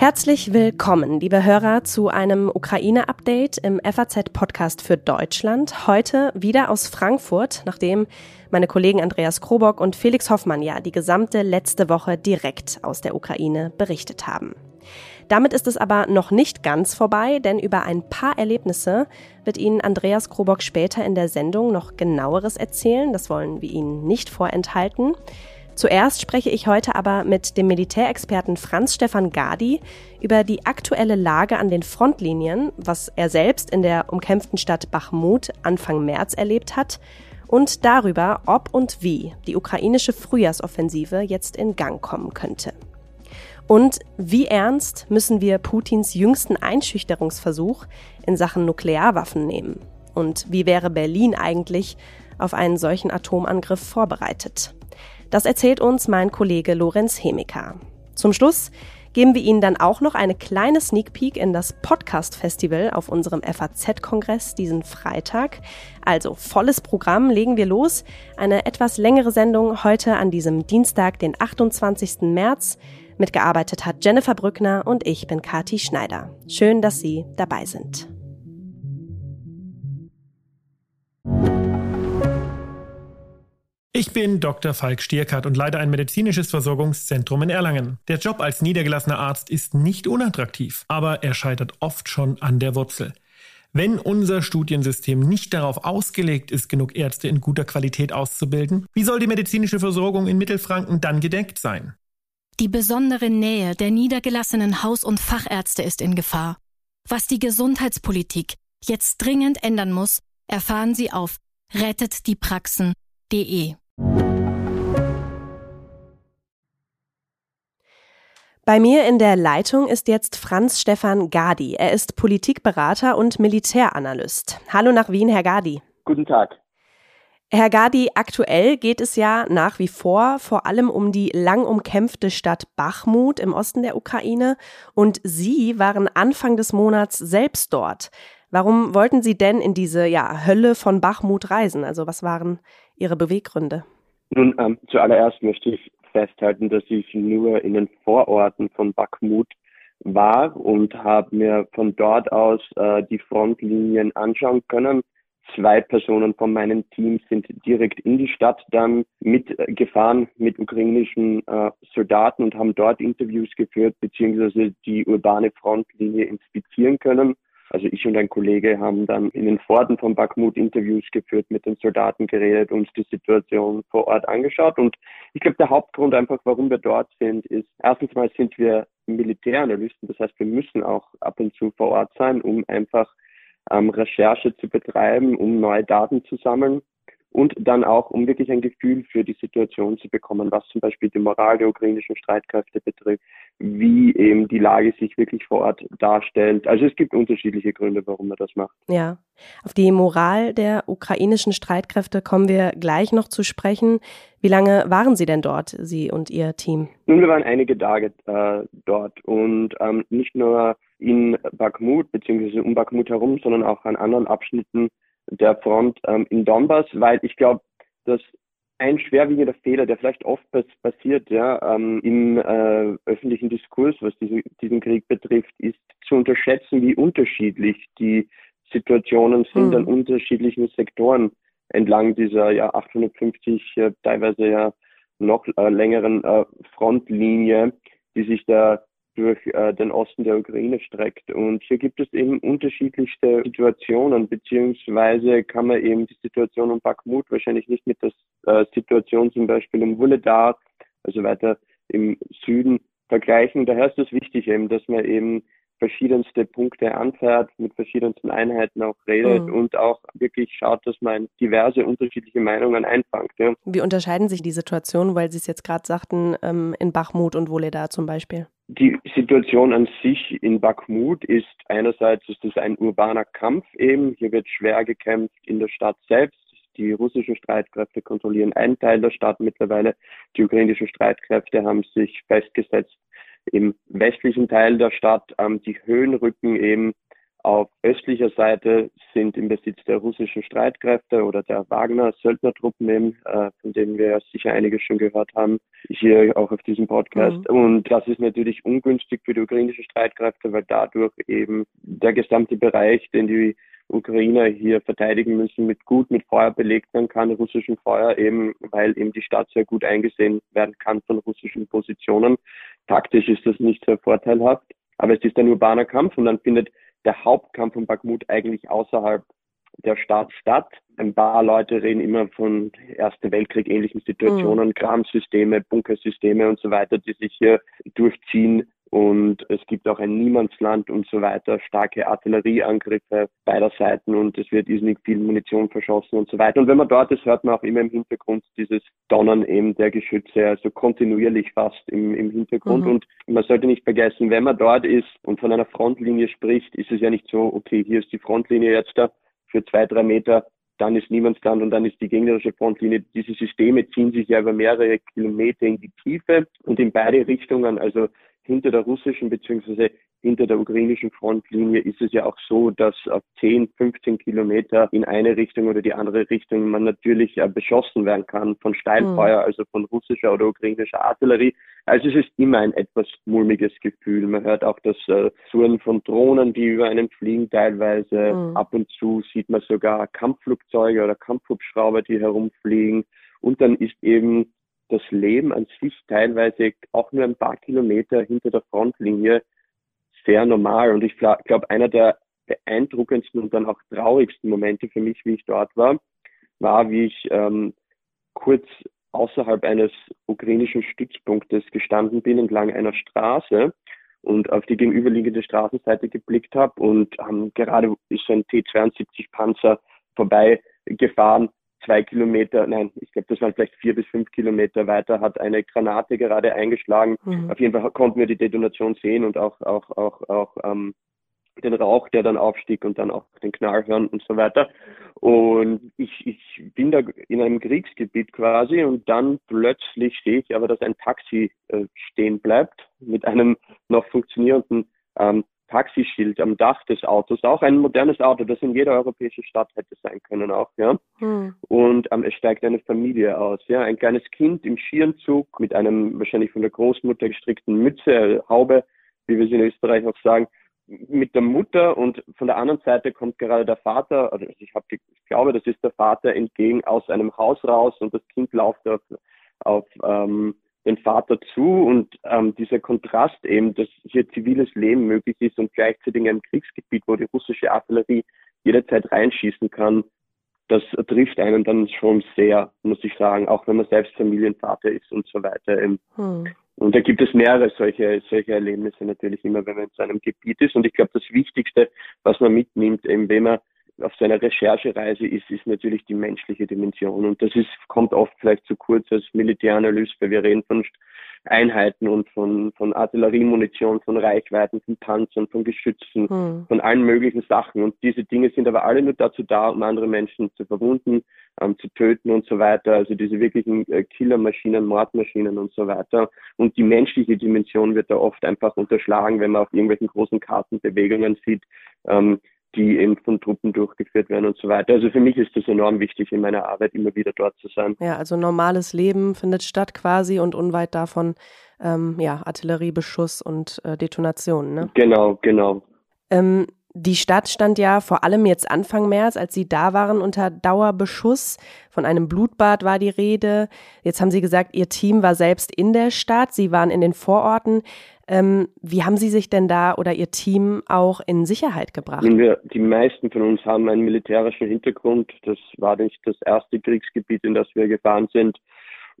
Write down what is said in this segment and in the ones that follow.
Herzlich willkommen, liebe Hörer, zu einem Ukraine-Update im FAZ-Podcast für Deutschland. Heute wieder aus Frankfurt, nachdem meine Kollegen Andreas Krobock und Felix Hoffmann ja die gesamte letzte Woche direkt aus der Ukraine berichtet haben. Damit ist es aber noch nicht ganz vorbei, denn über ein paar Erlebnisse wird Ihnen Andreas Krobock später in der Sendung noch genaueres erzählen. Das wollen wir Ihnen nicht vorenthalten. Zuerst spreche ich heute aber mit dem Militärexperten Franz Stefan Gadi über die aktuelle Lage an den Frontlinien, was er selbst in der umkämpften Stadt Bachmut Anfang März erlebt hat, und darüber, ob und wie die ukrainische Frühjahrsoffensive jetzt in Gang kommen könnte. Und wie ernst müssen wir Putins jüngsten Einschüchterungsversuch in Sachen Nuklearwaffen nehmen? Und wie wäre Berlin eigentlich auf einen solchen Atomangriff vorbereitet? Das erzählt uns mein Kollege Lorenz Hemika. Zum Schluss geben wir Ihnen dann auch noch eine kleine Sneak Peek in das Podcast Festival auf unserem FAZ-Kongress diesen Freitag. Also volles Programm, legen wir los. Eine etwas längere Sendung heute an diesem Dienstag, den 28. März. Mitgearbeitet hat Jennifer Brückner und ich bin Kati Schneider. Schön, dass Sie dabei sind. Ich bin Dr. Falk Stierkart und leite ein medizinisches Versorgungszentrum in Erlangen. Der Job als niedergelassener Arzt ist nicht unattraktiv, aber er scheitert oft schon an der Wurzel. Wenn unser Studiensystem nicht darauf ausgelegt ist, genug Ärzte in guter Qualität auszubilden, wie soll die medizinische Versorgung in Mittelfranken dann gedeckt sein? Die besondere Nähe der niedergelassenen Haus- und Fachärzte ist in Gefahr. Was die Gesundheitspolitik jetzt dringend ändern muss, erfahren Sie auf rettetdiepraxen.de. Bei mir in der Leitung ist jetzt Franz Stefan Gadi. Er ist Politikberater und Militäranalyst. Hallo nach Wien, Herr Gadi. Guten Tag. Herr Gadi, aktuell geht es ja nach wie vor vor allem um die lang umkämpfte Stadt Bachmut im Osten der Ukraine und Sie waren Anfang des Monats selbst dort. Warum wollten Sie denn in diese ja, Hölle von Bachmut reisen? Also was waren Ihre Beweggründe? Nun, ähm, zuallererst möchte ich festhalten, dass ich nur in den Vororten von Bakhmut war und habe mir von dort aus äh, die Frontlinien anschauen können. Zwei Personen von meinem Team sind direkt in die Stadt dann mitgefahren mit ukrainischen äh, Soldaten und haben dort Interviews geführt, beziehungsweise die urbane Frontlinie inspizieren können. Also ich und ein Kollege haben dann in den Forten von Bakhmut Interviews geführt, mit den Soldaten geredet, uns die Situation vor Ort angeschaut. Und ich glaube, der Hauptgrund einfach, warum wir dort sind, ist, erstens mal sind wir Militäranalysten. Das heißt, wir müssen auch ab und zu vor Ort sein, um einfach ähm, Recherche zu betreiben, um neue Daten zu sammeln und dann auch, um wirklich ein Gefühl für die Situation zu bekommen, was zum Beispiel die Moral der ukrainischen Streitkräfte betrifft, wie eben die Lage sich wirklich vor Ort darstellt. Also es gibt unterschiedliche Gründe, warum man das macht. Ja, auf die Moral der ukrainischen Streitkräfte kommen wir gleich noch zu sprechen. Wie lange waren Sie denn dort, Sie und Ihr Team? Nun, wir waren einige Tage äh, dort und ähm, nicht nur in Bakhmut bzw. um Bakhmut herum, sondern auch an anderen Abschnitten der Front ähm, in Donbass, weil ich glaube, dass ein schwerwiegender Fehler, der vielleicht oft passiert ja, ähm, im äh, öffentlichen Diskurs, was diese, diesen Krieg betrifft, ist zu unterschätzen, wie unterschiedlich die Situationen sind mhm. an unterschiedlichen Sektoren entlang dieser ja 850, äh, teilweise ja noch äh, längeren äh, Frontlinie, die sich da durch äh, den Osten der Ukraine streckt. Und hier gibt es eben unterschiedlichste Situationen, beziehungsweise kann man eben die Situation um Bakhmut wahrscheinlich nicht mit der äh, Situation zum Beispiel um Wuledar, also weiter im Süden, vergleichen. Daher ist es wichtig eben, dass man eben verschiedenste Punkte anfährt, mit verschiedensten Einheiten auch redet mhm. und auch wirklich schaut, dass man diverse unterschiedliche Meinungen einfangt. Ja. Wie unterscheiden sich die Situationen, weil Sie es jetzt gerade sagten, ähm, in Bachmut und Woleda zum Beispiel? Die Situation an sich in Bakhmut ist einerseits ist es ein urbaner Kampf eben. Hier wird schwer gekämpft in der Stadt selbst. Die russischen Streitkräfte kontrollieren einen Teil der Stadt mittlerweile. Die ukrainischen Streitkräfte haben sich festgesetzt im westlichen Teil der Stadt. Ähm, die Höhenrücken eben Auf östlicher Seite sind im Besitz der russischen Streitkräfte oder der Wagner-Söldnertruppen eben, äh, von denen wir sicher einige schon gehört haben, hier auch auf diesem Podcast. Mhm. Und das ist natürlich ungünstig für die ukrainischen Streitkräfte, weil dadurch eben der gesamte Bereich, den die Ukrainer hier verteidigen müssen, mit gut mit Feuer belegt werden kann, russischen Feuer eben, weil eben die Stadt sehr gut eingesehen werden kann von russischen Positionen. Taktisch ist das nicht sehr vorteilhaft, aber es ist ein urbaner Kampf und dann findet der Hauptkampf von Bakhmut eigentlich außerhalb der Stadt statt. Ein paar Leute reden immer von Erste Weltkrieg ähnlichen Situationen, mhm. Kramsysteme, Bunkersysteme und so weiter, die sich hier durchziehen und es gibt auch ein Niemandsland und so weiter, starke Artillerieangriffe beider Seiten und es wird irrsinnig viel Munition verschossen und so weiter. Und wenn man dort ist, hört man auch immer im Hintergrund dieses Donnern eben der Geschütze, also kontinuierlich fast im, im Hintergrund. Mhm. Und man sollte nicht vergessen, wenn man dort ist und von einer Frontlinie spricht, ist es ja nicht so, okay, hier ist die Frontlinie jetzt da für zwei, drei Meter dann ist Niemandsland und dann ist die gegnerische Frontlinie. Diese Systeme ziehen sich ja über mehrere Kilometer in die Tiefe und in beide Richtungen. Also hinter der russischen bzw. hinter der ukrainischen Frontlinie ist es ja auch so, dass auf 10, 15 Kilometer in eine Richtung oder die andere Richtung man natürlich äh, beschossen werden kann von Steilfeuer, mhm. also von russischer oder ukrainischer Artillerie. Also es ist immer ein etwas mulmiges Gefühl. Man hört auch das äh, Surren von Drohnen, die über einen fliegen teilweise. Mhm. Ab und zu sieht man sogar Kampfflugzeuge oder Kampfhubschrauber, die herumfliegen. Und dann ist eben das Leben an sich teilweise auch nur ein paar Kilometer hinter der Frontlinie sehr normal. Und ich glaube, einer der beeindruckendsten und dann auch traurigsten Momente für mich, wie ich dort war, war, wie ich ähm, kurz außerhalb eines ukrainischen Stützpunktes gestanden bin, entlang einer Straße und auf die gegenüberliegende Straßenseite geblickt habe und ähm, gerade ist ein T-72 Panzer vorbeigefahren zwei Kilometer, nein, ich glaube, das waren vielleicht vier bis fünf Kilometer weiter, hat eine Granate gerade eingeschlagen. Mhm. Auf jeden Fall konnten wir die Detonation sehen und auch, auch, auch, auch ähm, den Rauch, der dann aufstieg und dann auch den Knall hören und so weiter. Und ich, ich bin da in einem Kriegsgebiet quasi und dann plötzlich sehe ich aber, dass ein Taxi äh, stehen bleibt mit einem noch funktionierenden ähm, Taxischild am Dach des Autos, auch ein modernes Auto, das in jeder europäischen Stadt hätte sein können auch, ja. Hm. Und ähm, es steigt eine Familie aus, ja, ein kleines Kind im Skierenzug mit einem wahrscheinlich von der Großmutter gestrickten Mütze, Haube, wie wir es in Österreich auch sagen, mit der Mutter und von der anderen Seite kommt gerade der Vater, also ich, hab, ich glaube, das ist der Vater entgegen aus einem Haus raus und das Kind läuft auf, auf ähm, den Vater zu und ähm, dieser Kontrast eben, dass hier ziviles Leben möglich ist und gleichzeitig in einem Kriegsgebiet, wo die russische Artillerie jederzeit reinschießen kann, das trifft einen dann schon sehr, muss ich sagen, auch wenn man selbst Familienvater ist und so weiter. Hm. Und da gibt es mehrere solche, solche Erlebnisse natürlich immer, wenn man in so einem Gebiet ist. Und ich glaube, das Wichtigste, was man mitnimmt, eben wenn man auf seiner Recherchereise ist, ist natürlich die menschliche Dimension. Und das ist, kommt oft vielleicht zu kurz als Militäranalyst, weil wir reden von Einheiten und von, von Artilleriemunition, von Reichweiten, von Panzern, von Geschützen, hm. von allen möglichen Sachen. Und diese Dinge sind aber alle nur dazu da, um andere Menschen zu verwunden, ähm, zu töten und so weiter. Also diese wirklichen äh, Killermaschinen, Mordmaschinen und so weiter. Und die menschliche Dimension wird da oft einfach unterschlagen, wenn man auf irgendwelchen großen Kartenbewegungen sieht. Ähm, die eben von Truppen durchgeführt werden und so weiter. Also für mich ist das enorm wichtig in meiner Arbeit, immer wieder dort zu sein. Ja, also normales Leben findet statt quasi und unweit davon ähm, ja, Artilleriebeschuss und äh, Detonationen. Ne? Genau, genau. Ähm, die Stadt stand ja vor allem jetzt Anfang März, als Sie da waren, unter Dauerbeschuss. Von einem Blutbad war die Rede. Jetzt haben Sie gesagt, Ihr Team war selbst in der Stadt. Sie waren in den Vororten. Ähm, wie haben Sie sich denn da oder Ihr Team auch in Sicherheit gebracht? Die meisten von uns haben einen militärischen Hintergrund. Das war nicht das erste Kriegsgebiet, in das wir gefahren sind.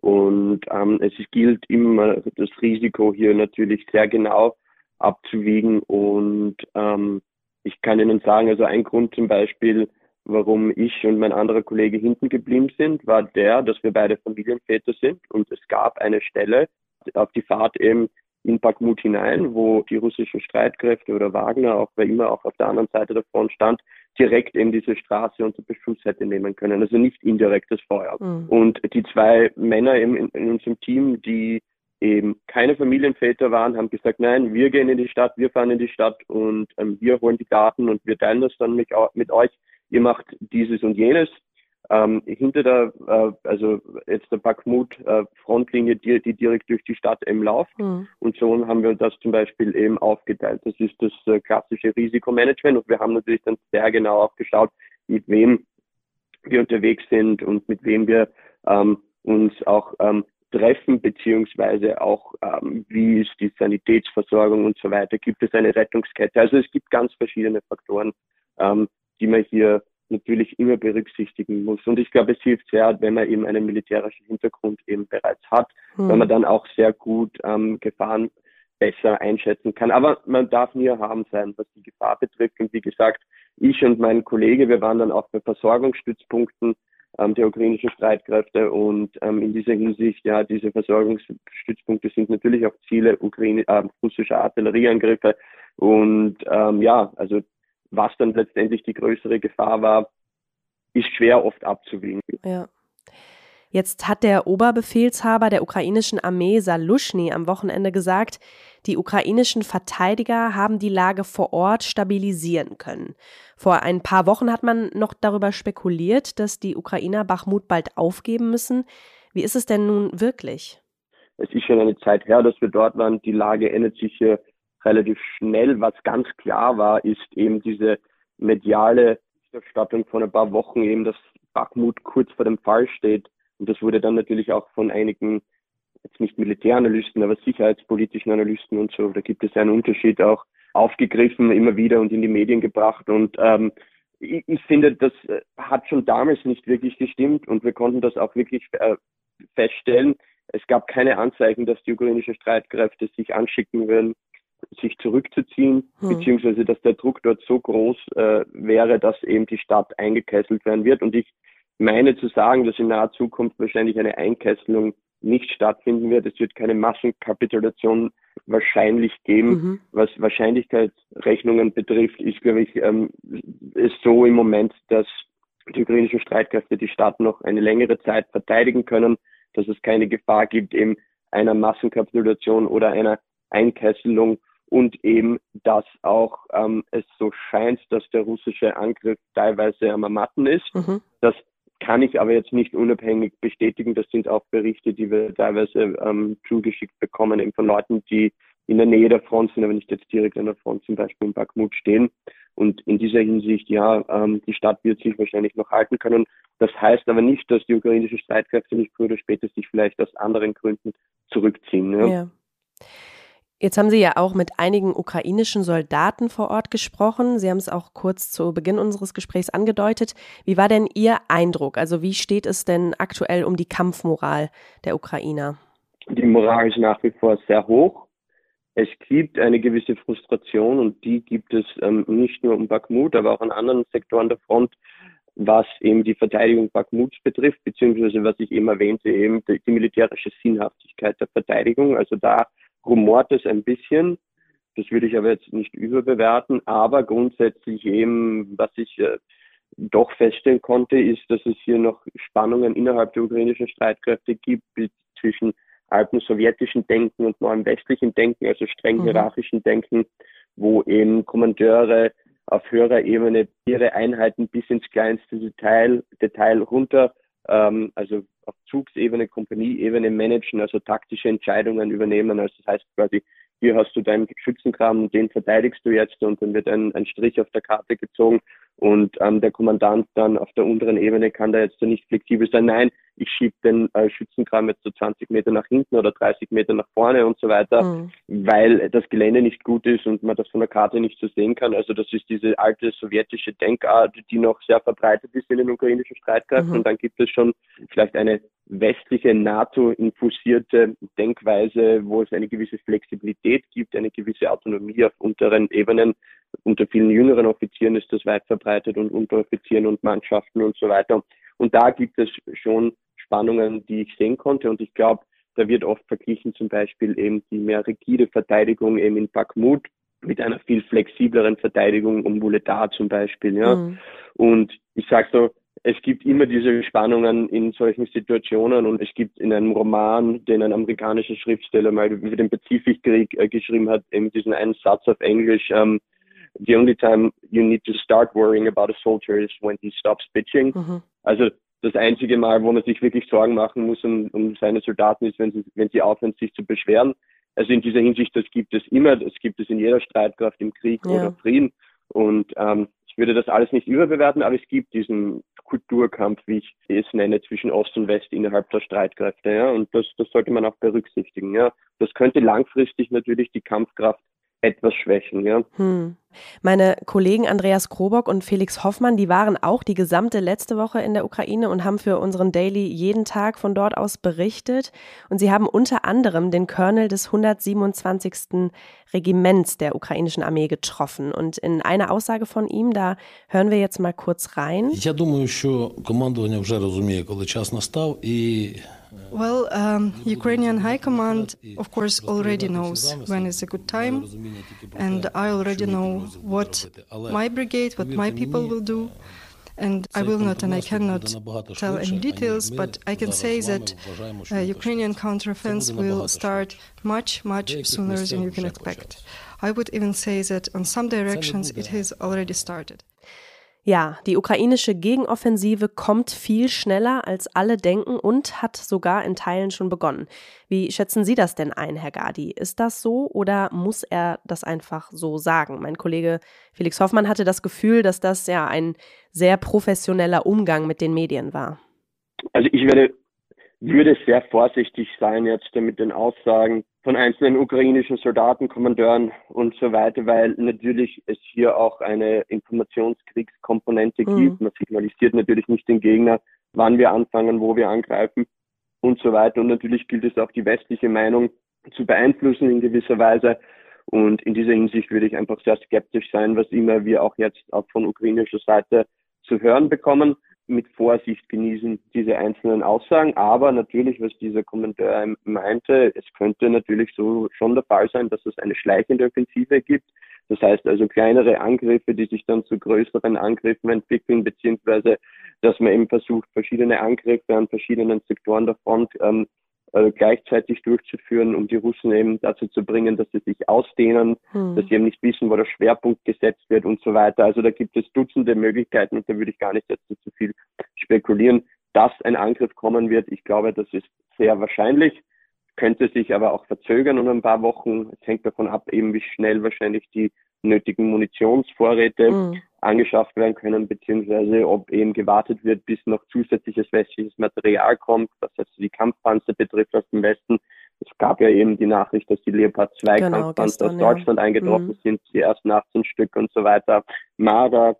Und ähm, es gilt immer das Risiko hier natürlich sehr genau abzuwiegen. Und ähm, ich kann Ihnen sagen, also ein Grund zum Beispiel, warum ich und mein anderer Kollege hinten geblieben sind, war der, dass wir beide Familienväter sind und es gab eine Stelle auf die Fahrt eben in Bakhmut hinein, wo die russischen Streitkräfte oder Wagner, auch wer immer auch auf der anderen Seite der Front stand, direkt eben diese Straße unter Beschuss hätte nehmen können. Also nicht indirektes Feuer. Mhm. Und die zwei Männer in, in unserem Team, die eben keine Familienväter waren, haben gesagt, nein, wir gehen in die Stadt, wir fahren in die Stadt und ähm, wir holen die Daten und wir teilen das dann mit, mit euch. Ihr macht dieses und jenes. Ähm, hinter der, äh, also jetzt der Bakhmut äh, Frontlinie, die, die direkt durch die Stadt eben läuft. Mhm. Und so haben wir das zum Beispiel eben aufgeteilt. Das ist das äh, klassische Risikomanagement und wir haben natürlich dann sehr genau aufgeschaut, mit wem wir unterwegs sind und mit wem wir ähm, uns auch ähm, treffen, beziehungsweise auch, ähm, wie ist die Sanitätsversorgung und so weiter. Gibt es eine Rettungskette? Also es gibt ganz verschiedene Faktoren, ähm, die man hier natürlich immer berücksichtigen muss. Und ich glaube, es hilft sehr, wenn man eben einen militärischen Hintergrund eben bereits hat, hm. weil man dann auch sehr gut ähm, Gefahren besser einschätzen kann. Aber man darf nie erhaben sein, was die Gefahr betrifft. Und wie gesagt, ich und mein Kollege, wir waren dann auch bei Versorgungsstützpunkten ähm, der ukrainischen Streitkräfte und ähm, in dieser Hinsicht, ja, diese Versorgungsstützpunkte sind natürlich auch Ziele Ukraine, äh, russischer Artillerieangriffe und ähm, ja, also was dann letztendlich die größere Gefahr war, ist schwer oft abzuwägen. Ja. Jetzt hat der Oberbefehlshaber der ukrainischen Armee Salushny am Wochenende gesagt, die ukrainischen Verteidiger haben die Lage vor Ort stabilisieren können. Vor ein paar Wochen hat man noch darüber spekuliert, dass die Ukrainer Bachmut bald aufgeben müssen. Wie ist es denn nun wirklich? Es ist schon eine Zeit her, dass wir dort waren. Die Lage ändert sich hier relativ schnell. Was ganz klar war, ist eben diese mediale Berichterstattung von ein paar Wochen eben, dass Bakhmut kurz vor dem Fall steht. Und das wurde dann natürlich auch von einigen, jetzt nicht Militäranalysten, aber sicherheitspolitischen Analysten und so, da gibt es einen Unterschied auch aufgegriffen, immer wieder und in die Medien gebracht. Und ähm, ich, ich finde, das äh, hat schon damals nicht wirklich gestimmt und wir konnten das auch wirklich äh, feststellen. Es gab keine Anzeichen, dass die ukrainischen Streitkräfte sich anschicken würden, sich zurückzuziehen, hm. beziehungsweise dass der Druck dort so groß äh, wäre, dass eben die Stadt eingekesselt werden wird. Und ich meine zu sagen, dass in naher Zukunft wahrscheinlich eine Einkesselung nicht stattfinden wird. Es wird keine Massenkapitulation wahrscheinlich geben. Mhm. Was Wahrscheinlichkeitsrechnungen betrifft, ist, glaube ich, ähm, ist so im Moment, dass die ukrainischen Streitkräfte die Stadt noch eine längere Zeit verteidigen können, dass es keine Gefahr gibt eben einer Massenkapitulation oder einer Einkesselung und eben, dass auch ähm, es so scheint, dass der russische Angriff teilweise am Ermatten ist. Mhm. Das kann ich aber jetzt nicht unabhängig bestätigen. Das sind auch Berichte, die wir teilweise ähm, zugeschickt bekommen, eben von Leuten, die in der Nähe der Front sind, aber nicht jetzt direkt an der Front, zum Beispiel in Bakhmut stehen. Und in dieser Hinsicht, ja, ähm, die Stadt wird sich wahrscheinlich noch halten können. Das heißt aber nicht, dass die ukrainischen Streitkräfte nicht früher oder später sich vielleicht aus anderen Gründen zurückziehen. Ja. ja. Jetzt haben Sie ja auch mit einigen ukrainischen Soldaten vor Ort gesprochen. Sie haben es auch kurz zu Beginn unseres Gesprächs angedeutet. Wie war denn Ihr Eindruck? Also wie steht es denn aktuell um die Kampfmoral der Ukrainer? Die Moral ist nach wie vor sehr hoch. Es gibt eine gewisse Frustration und die gibt es ähm, nicht nur um Bakhmut, aber auch an anderen Sektoren der Front, was eben die Verteidigung Bakhmuts betrifft, beziehungsweise was ich eben erwähnte, eben die, die militärische Sinnhaftigkeit der Verteidigung. Also da rumort es ein bisschen. Das würde ich aber jetzt nicht überbewerten. Aber grundsätzlich eben, was ich äh, doch feststellen konnte, ist, dass es hier noch Spannungen innerhalb der ukrainischen Streitkräfte gibt zwischen alten sowjetischen Denken und neuem westlichen Denken, also streng mhm. hierarchischen Denken, wo eben Kommandeure auf höherer Ebene ihre Einheiten bis ins kleinste Detail, Detail runter ähm, also auf Zugsebene, Kompanieebene managen, also taktische Entscheidungen übernehmen. Also das heißt quasi, hier hast du deinen Schützenkram, den verteidigst du jetzt und dann wird ein, ein Strich auf der Karte gezogen und ähm, der Kommandant dann auf der unteren Ebene kann da jetzt nicht flexibel sein. Nein, ich schiebe den äh, Schützenkram jetzt so 20 Meter nach hinten oder 30 Meter nach vorne und so weiter, mhm. weil das Gelände nicht gut ist und man das von der Karte nicht so sehen kann. Also das ist diese alte sowjetische Denkart, die noch sehr verbreitet ist in den ukrainischen Streitkräften. Mhm. Und dann gibt es schon vielleicht eine westliche NATO-infusierte Denkweise, wo es eine gewisse Flexibilität gibt, eine gewisse Autonomie auf unteren Ebenen. Unter vielen jüngeren Offizieren ist das weit verbreitet und Unteroffizieren und Mannschaften und so weiter. Und da gibt es schon Spannungen, die ich sehen konnte. Und ich glaube, da wird oft verglichen zum Beispiel eben die mehr rigide Verteidigung eben in Bakhmut mit einer viel flexibleren Verteidigung um Wuledar zum Beispiel. Ja. Mhm. Und ich sage so, es gibt immer diese Spannungen in solchen Situationen und es gibt in einem Roman, den ein amerikanischer Schriftsteller mal über den Pazifikkrieg äh, geschrieben hat, eben diesen einen Satz auf Englisch, um, ähm, the only time you need to start worrying about a soldier is when he stops bitching. Mhm. Also das einzige Mal, wo man sich wirklich Sorgen machen muss um, um seine Soldaten ist, wenn sie, wenn sie aufhören, sich zu beschweren. Also in dieser Hinsicht, das gibt es immer, das gibt es in jeder Streitkraft im Krieg ja. oder Frieden. Und ähm, ich würde das alles nicht überbewerten, aber es gibt diesen Kulturkampf, wie ich es nenne, zwischen Ost und West innerhalb der Streitkräfte. Ja? Und das, das sollte man auch berücksichtigen. Ja? Das könnte langfristig natürlich die Kampfkraft etwas schwächen, ja. Hm. Meine Kollegen Andreas Krobock und Felix Hoffmann, die waren auch die gesamte letzte Woche in der Ukraine und haben für unseren Daily jeden Tag von dort aus berichtet. Und sie haben unter anderem den Colonel des 127. Regiments der ukrainischen Armee getroffen. Und in einer Aussage von ihm, da hören wir jetzt mal kurz rein. Я думаю, що командування вже розуміє, коли час настав і Well, um, Ukrainian High Command, of course, already knows when is a good time, and I already know what my brigade, what my people will do. And I will not and I cannot tell any details, but I can say that uh, Ukrainian counteroffensive will start much, much sooner than you can expect. I would even say that on some directions it has already started. Ja, die ukrainische Gegenoffensive kommt viel schneller, als alle denken und hat sogar in Teilen schon begonnen. Wie schätzen Sie das denn ein, Herr Gadi? Ist das so oder muss er das einfach so sagen? Mein Kollege Felix Hoffmann hatte das Gefühl, dass das ja ein sehr professioneller Umgang mit den Medien war. Also ich werde, würde sehr vorsichtig sein jetzt mit den Aussagen von einzelnen ukrainischen Soldaten, Kommandeuren und so weiter, weil natürlich es hier auch eine Informationskriegskomponente mhm. gibt. Man signalisiert natürlich nicht den Gegner, wann wir anfangen, wo wir angreifen und so weiter. Und natürlich gilt es auch die westliche Meinung zu beeinflussen in gewisser Weise. Und in dieser Hinsicht würde ich einfach sehr skeptisch sein, was immer wir auch jetzt auch von ukrainischer Seite zu hören bekommen mit Vorsicht genießen, diese einzelnen Aussagen. Aber natürlich, was dieser Kommentar meinte, es könnte natürlich so schon der Fall sein, dass es eine schleichende Offensive gibt. Das heißt also kleinere Angriffe, die sich dann zu größeren Angriffen entwickeln, beziehungsweise dass man eben versucht, verschiedene Angriffe an verschiedenen Sektoren der Front ähm, äh, gleichzeitig durchzuführen, um die Russen eben dazu zu bringen, dass sie sich ausdehnen, hm. dass sie eben nicht wissen, wo der Schwerpunkt gesetzt wird und so weiter. Also da gibt es Dutzende Möglichkeiten und da würde ich gar nicht jetzt zu viel spekulieren, dass ein Angriff kommen wird. Ich glaube, das ist sehr wahrscheinlich, könnte sich aber auch verzögern um ein paar Wochen. Es hängt davon ab, eben wie schnell wahrscheinlich die nötigen Munitionsvorräte mhm. Angeschafft werden können, beziehungsweise ob eben gewartet wird, bis noch zusätzliches westliches Material kommt, was also die Kampfpanzer betrifft aus dem Westen. Es gab ja eben die Nachricht, dass die Leopard 2 genau, Kampfpanzer gestern, aus Deutschland ja. eingetroffen mhm. sind, die ersten 18 Stück und so weiter. Marder,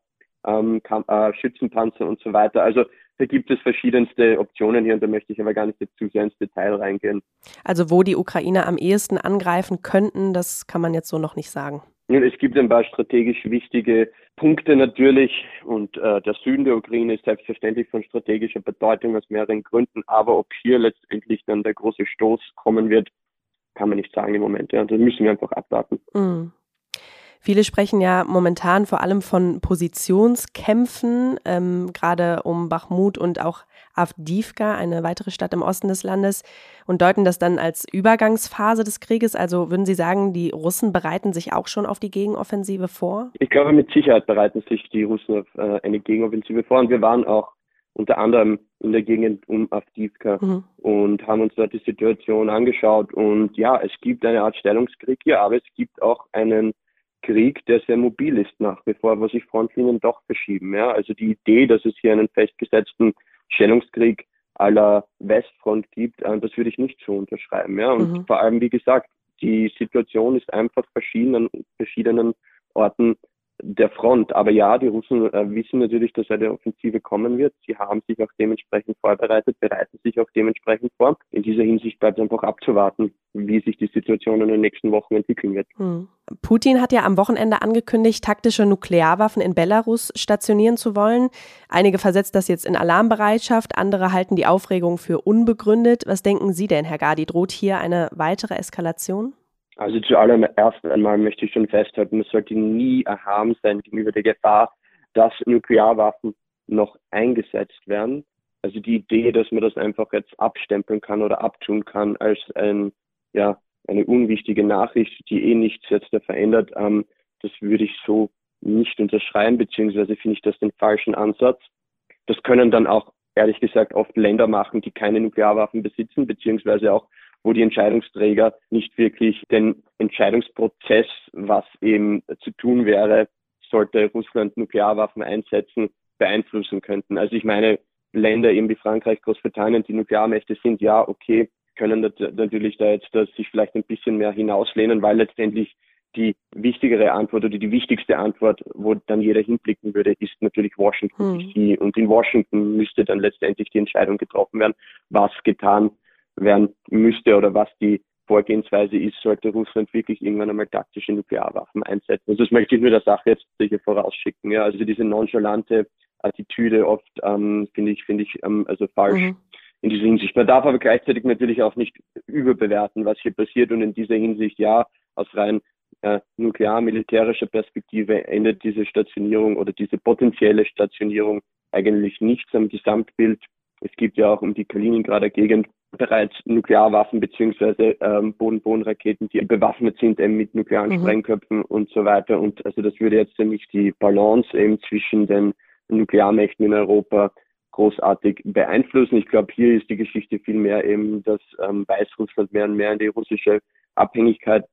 ähm, äh, Schützenpanzer und so weiter. Also da gibt es verschiedenste Optionen hier und da möchte ich aber gar nicht zu sehr ins Detail reingehen. Also wo die Ukrainer am ehesten angreifen könnten, das kann man jetzt so noch nicht sagen. Es gibt ein paar strategisch wichtige Punkte natürlich und äh, der Süden der Ukraine ist selbstverständlich von strategischer Bedeutung aus mehreren Gründen, aber ob hier letztendlich dann der große Stoß kommen wird, kann man nicht sagen im Moment. Ja, das müssen wir einfach abwarten. Mm. Viele sprechen ja momentan vor allem von Positionskämpfen, ähm, gerade um Bachmut und auch Avdivka, eine weitere Stadt im Osten des Landes, und deuten das dann als Übergangsphase des Krieges. Also würden Sie sagen, die Russen bereiten sich auch schon auf die Gegenoffensive vor? Ich glaube, mit Sicherheit bereiten sich die Russen auf äh, eine Gegenoffensive vor. Und wir waren auch unter anderem in der Gegend um Avdivka mhm. und haben uns dort die Situation angeschaut. Und ja, es gibt eine Art Stellungskrieg hier, aber es gibt auch einen Krieg, der sehr mobil ist nach wie vor, wo sich Frontlinien doch verschieben. Ja? Also die Idee, dass es hier einen festgesetzten Stellungskrieg aller Westfront gibt, äh, das würde ich nicht so unterschreiben. Ja? Und mhm. vor allem, wie gesagt, die Situation ist einfach verschieden an verschiedenen Orten der Front. Aber ja, die Russen äh, wissen natürlich, dass eine Offensive kommen wird. Sie haben sich auch dementsprechend vorbereitet, bereiten sich auch dementsprechend vor. In dieser Hinsicht bleibt es einfach abzuwarten, wie sich die Situation in den nächsten Wochen entwickeln wird. Hm. Putin hat ja am Wochenende angekündigt, taktische Nuklearwaffen in Belarus stationieren zu wollen. Einige versetzt das jetzt in Alarmbereitschaft, andere halten die Aufregung für unbegründet. Was denken Sie denn, Herr Gadi? Droht hier eine weitere Eskalation? Also zuallererst einmal möchte ich schon festhalten, es sollte nie erhaben sein gegenüber der Gefahr, dass Nuklearwaffen noch eingesetzt werden. Also die Idee, dass man das einfach jetzt abstempeln kann oder abtun kann als ein, ja, eine unwichtige Nachricht, die eh nichts jetzt verändert, ähm, das würde ich so nicht unterschreiben, beziehungsweise finde ich das den falschen Ansatz. Das können dann auch, ehrlich gesagt, oft Länder machen, die keine Nuklearwaffen besitzen, beziehungsweise auch, wo die Entscheidungsträger nicht wirklich den Entscheidungsprozess, was eben zu tun wäre, sollte Russland Nuklearwaffen einsetzen, beeinflussen könnten. Also ich meine, Länder eben wie Frankreich, Großbritannien, die Nuklearmächte sind, ja, okay, können natürlich da jetzt dass sich vielleicht ein bisschen mehr hinauslehnen, weil letztendlich die wichtigere Antwort oder die wichtigste Antwort, wo dann jeder hinblicken würde, ist natürlich Washington hm. DC. Und in Washington müsste dann letztendlich die Entscheidung getroffen werden, was getan werden müsste oder was die Vorgehensweise ist, sollte Russland wirklich irgendwann einmal taktische Nuklearwaffen einsetzen. Also das möchte ich nur der Sache jetzt sicher vorausschicken. Ja, also diese nonchalante Attitüde oft ähm, finde ich finde ich ähm, also falsch mhm. in dieser Hinsicht. Man darf aber gleichzeitig natürlich auch nicht überbewerten, was hier passiert und in dieser Hinsicht ja aus rein äh, nuklear-militärischer Perspektive endet diese Stationierung oder diese potenzielle Stationierung eigentlich nichts am Gesamtbild. Es gibt ja auch um die Kaliningrader Gegend bereits Nuklearwaffen beziehungsweise ähm, Boden-Boden-Raketen, die bewaffnet sind eben mit nuklearen mhm. Sprengköpfen und so weiter. Und also das würde jetzt nämlich die Balance eben zwischen den Nuklearmächten in Europa großartig beeinflussen. Ich glaube, hier ist die Geschichte viel mehr eben, dass ähm, Weißrussland mehr und mehr in die russische Abhängigkeit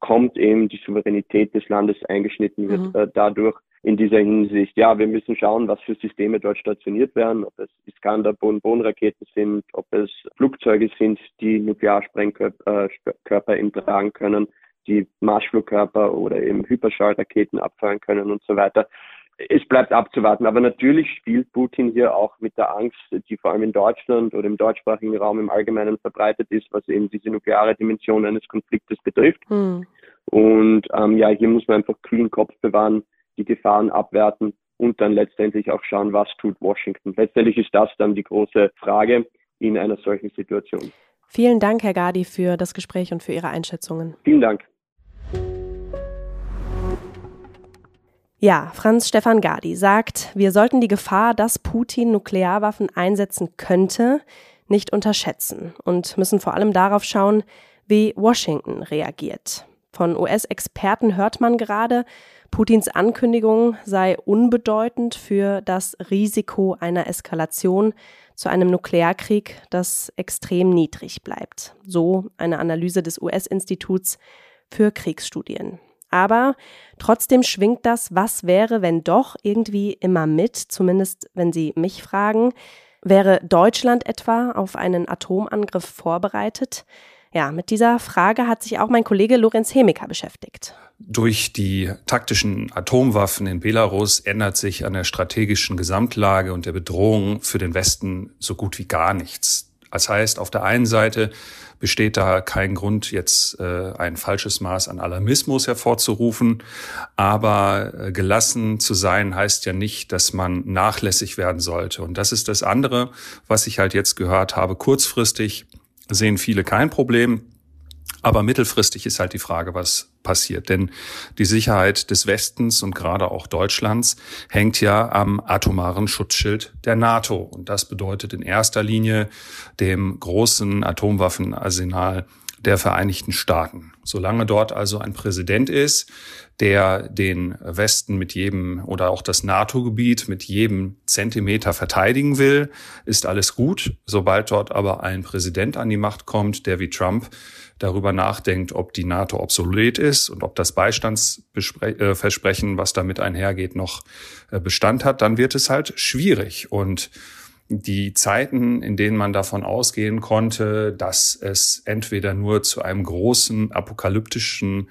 kommt, eben die Souveränität des Landes eingeschnitten wird mhm. äh, dadurch. In dieser Hinsicht, ja, wir müssen schauen, was für Systeme dort stationiert werden, ob es Iskander-Boden-Boden-Raketen sind, ob es Flugzeuge sind, die Nuklearsprengkörper äh, eben tragen können, die Marschflugkörper oder eben Hyperschallraketen abfeuern können und so weiter es bleibt abzuwarten. Aber natürlich spielt Putin hier auch mit der Angst, die vor allem in Deutschland oder im deutschsprachigen Raum im Allgemeinen verbreitet ist, was eben diese nukleare Dimension eines Konfliktes betrifft. Hm. Und ähm, ja, hier muss man einfach kühlen Kopf bewahren, die Gefahren abwerten und dann letztendlich auch schauen, was tut Washington. Letztendlich ist das dann die große Frage in einer solchen Situation. Vielen Dank, Herr Gadi, für das Gespräch und für Ihre Einschätzungen. Vielen Dank. Ja, Franz Stefan Gadi sagt, wir sollten die Gefahr, dass Putin Nuklearwaffen einsetzen könnte, nicht unterschätzen und müssen vor allem darauf schauen, wie Washington reagiert. Von US-Experten hört man gerade, Putins Ankündigung sei unbedeutend für das Risiko einer Eskalation zu einem Nuklearkrieg, das extrem niedrig bleibt. So eine Analyse des US-Instituts für Kriegsstudien. Aber trotzdem schwingt das, was wäre, wenn doch irgendwie immer mit, zumindest wenn Sie mich fragen. Wäre Deutschland etwa auf einen Atomangriff vorbereitet? Ja, mit dieser Frage hat sich auch mein Kollege Lorenz Hemiker beschäftigt. Durch die taktischen Atomwaffen in Belarus ändert sich an der strategischen Gesamtlage und der Bedrohung für den Westen so gut wie gar nichts. Das heißt, auf der einen Seite besteht da kein Grund, jetzt äh, ein falsches Maß an Alarmismus hervorzurufen. Aber äh, gelassen zu sein heißt ja nicht, dass man nachlässig werden sollte. Und das ist das andere, was ich halt jetzt gehört habe. Kurzfristig sehen viele kein Problem. Aber mittelfristig ist halt die Frage, was passiert. Denn die Sicherheit des Westens und gerade auch Deutschlands hängt ja am atomaren Schutzschild der NATO. Und das bedeutet in erster Linie dem großen Atomwaffenarsenal der Vereinigten Staaten. Solange dort also ein Präsident ist, der den Westen mit jedem oder auch das NATO-Gebiet mit jedem Zentimeter verteidigen will, ist alles gut. Sobald dort aber ein Präsident an die Macht kommt, der wie Trump darüber nachdenkt, ob die NATO obsolet ist und ob das Beistandsversprechen, was damit einhergeht, noch äh, Bestand hat, dann wird es halt schwierig. Und die Zeiten, in denen man davon ausgehen konnte, dass es entweder nur zu einem großen apokalyptischen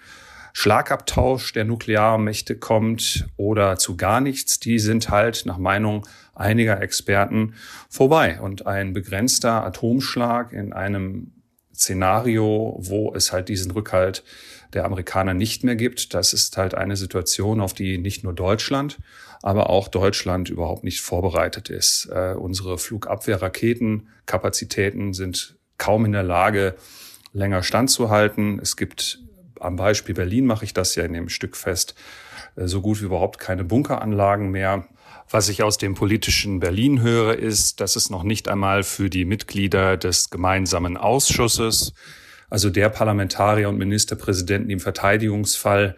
Schlagabtausch der Nuklearmächte kommt oder zu gar nichts, die sind halt nach Meinung einiger Experten vorbei. Und ein begrenzter Atomschlag in einem Szenario, wo es halt diesen Rückhalt der Amerikaner nicht mehr gibt. Das ist halt eine Situation, auf die nicht nur Deutschland, aber auch Deutschland überhaupt nicht vorbereitet ist. Äh, unsere Flugabwehrraketenkapazitäten sind kaum in der Lage, länger standzuhalten. Es gibt am Beispiel Berlin mache ich das ja in dem Stück fest, äh, so gut wie überhaupt keine Bunkeranlagen mehr. Was ich aus dem politischen Berlin höre, ist, dass es noch nicht einmal für die Mitglieder des gemeinsamen Ausschusses, also der Parlamentarier und Ministerpräsidenten, im Verteidigungsfall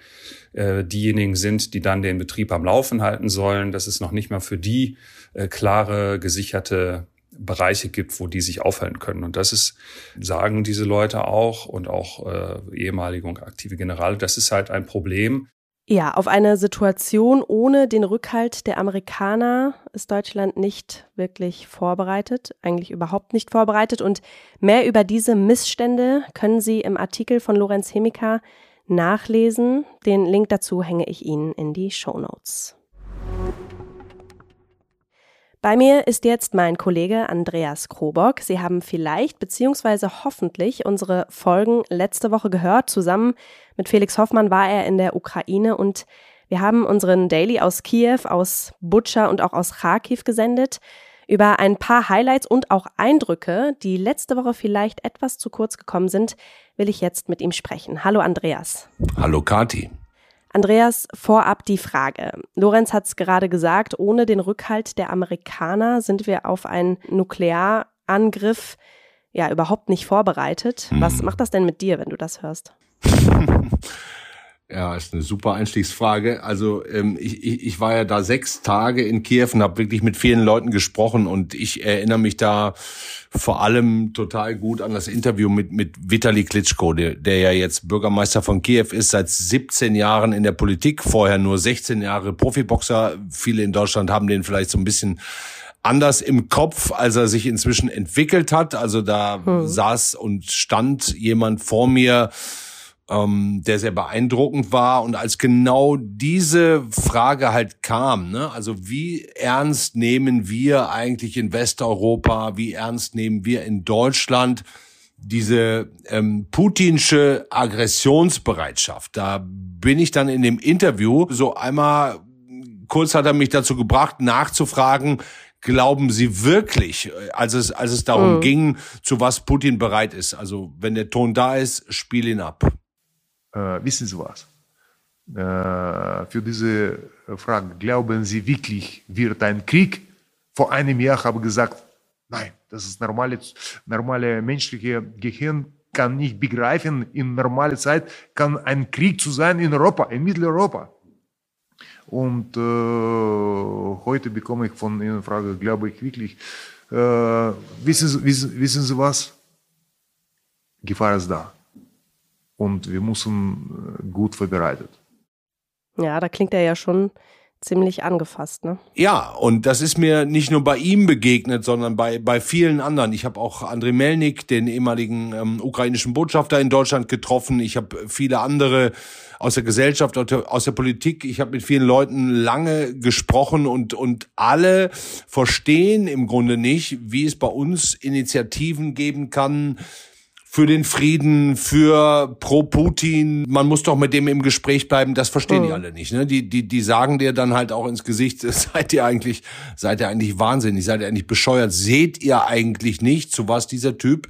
äh, diejenigen sind, die dann den Betrieb am Laufen halten sollen, dass es noch nicht mal für die äh, klare, gesicherte Bereiche gibt, wo die sich aufhalten können. Und das ist, sagen diese Leute auch und auch äh, ehemalige und aktive Generale, das ist halt ein Problem, ja, auf eine Situation ohne den Rückhalt der Amerikaner ist Deutschland nicht wirklich vorbereitet, eigentlich überhaupt nicht vorbereitet. Und mehr über diese Missstände können Sie im Artikel von Lorenz Hemika nachlesen. Den Link dazu hänge ich Ihnen in die Show Notes. Bei mir ist jetzt mein Kollege Andreas Krobock. Sie haben vielleicht beziehungsweise hoffentlich unsere Folgen letzte Woche gehört. Zusammen mit Felix Hoffmann war er in der Ukraine und wir haben unseren Daily aus Kiew, aus Butscha und auch aus Kharkiv gesendet. Über ein paar Highlights und auch Eindrücke, die letzte Woche vielleicht etwas zu kurz gekommen sind, will ich jetzt mit ihm sprechen. Hallo Andreas. Hallo Kati. Andreas, vorab die Frage. Lorenz hat es gerade gesagt, ohne den Rückhalt der Amerikaner sind wir auf einen Nuklearangriff ja überhaupt nicht vorbereitet. Was macht das denn mit dir, wenn du das hörst? Ja, ist eine super Einstiegsfrage. Also ähm, ich, ich, ich war ja da sechs Tage in Kiew und habe wirklich mit vielen Leuten gesprochen und ich erinnere mich da vor allem total gut an das Interview mit mit Vitali Klitschko, der, der ja jetzt Bürgermeister von Kiew ist, seit 17 Jahren in der Politik, vorher nur 16 Jahre Profiboxer. Viele in Deutschland haben den vielleicht so ein bisschen anders im Kopf, als er sich inzwischen entwickelt hat. Also da hm. saß und stand jemand vor mir, ähm, der sehr beeindruckend war. Und als genau diese Frage halt kam, ne, also wie ernst nehmen wir eigentlich in Westeuropa, wie ernst nehmen wir in Deutschland diese ähm, putinsche Aggressionsbereitschaft, da bin ich dann in dem Interview so einmal kurz hat er mich dazu gebracht, nachzufragen, glauben Sie wirklich, als es, als es darum mhm. ging, zu was Putin bereit ist? Also, wenn der Ton da ist, spiel ihn ab. Äh, wissen Sie was? Äh, für diese Frage, glauben Sie wirklich, wird ein Krieg? Vor einem Jahr habe ich gesagt, nein, das ist normale, normale menschliche Gehirn kann nicht begreifen, in normaler Zeit kann ein Krieg zu sein in Europa, in Mitteleuropa. Und äh, heute bekomme ich von Ihnen Frage, glaube ich wirklich, äh, wissen, wissen, wissen Sie was? Gefahr ist da und wir müssen äh, gut vorbereitet. Ja, da klingt er ja schon ziemlich angefasst, ne? Ja, und das ist mir nicht nur bei ihm begegnet, sondern bei, bei vielen anderen. Ich habe auch Andrei Melnik, den ehemaligen ähm, ukrainischen Botschafter in Deutschland getroffen. Ich habe viele andere aus der Gesellschaft, aus der Politik. Ich habe mit vielen Leuten lange gesprochen und, und alle verstehen im Grunde nicht, wie es bei uns Initiativen geben kann, für den Frieden, für pro Putin. Man muss doch mit dem im Gespräch bleiben. Das verstehen mhm. die alle nicht. Ne? Die, die, die sagen dir dann halt auch ins Gesicht, seid ihr eigentlich, seid ihr eigentlich wahnsinnig, seid ihr eigentlich bescheuert? Seht ihr eigentlich nicht, zu was dieser Typ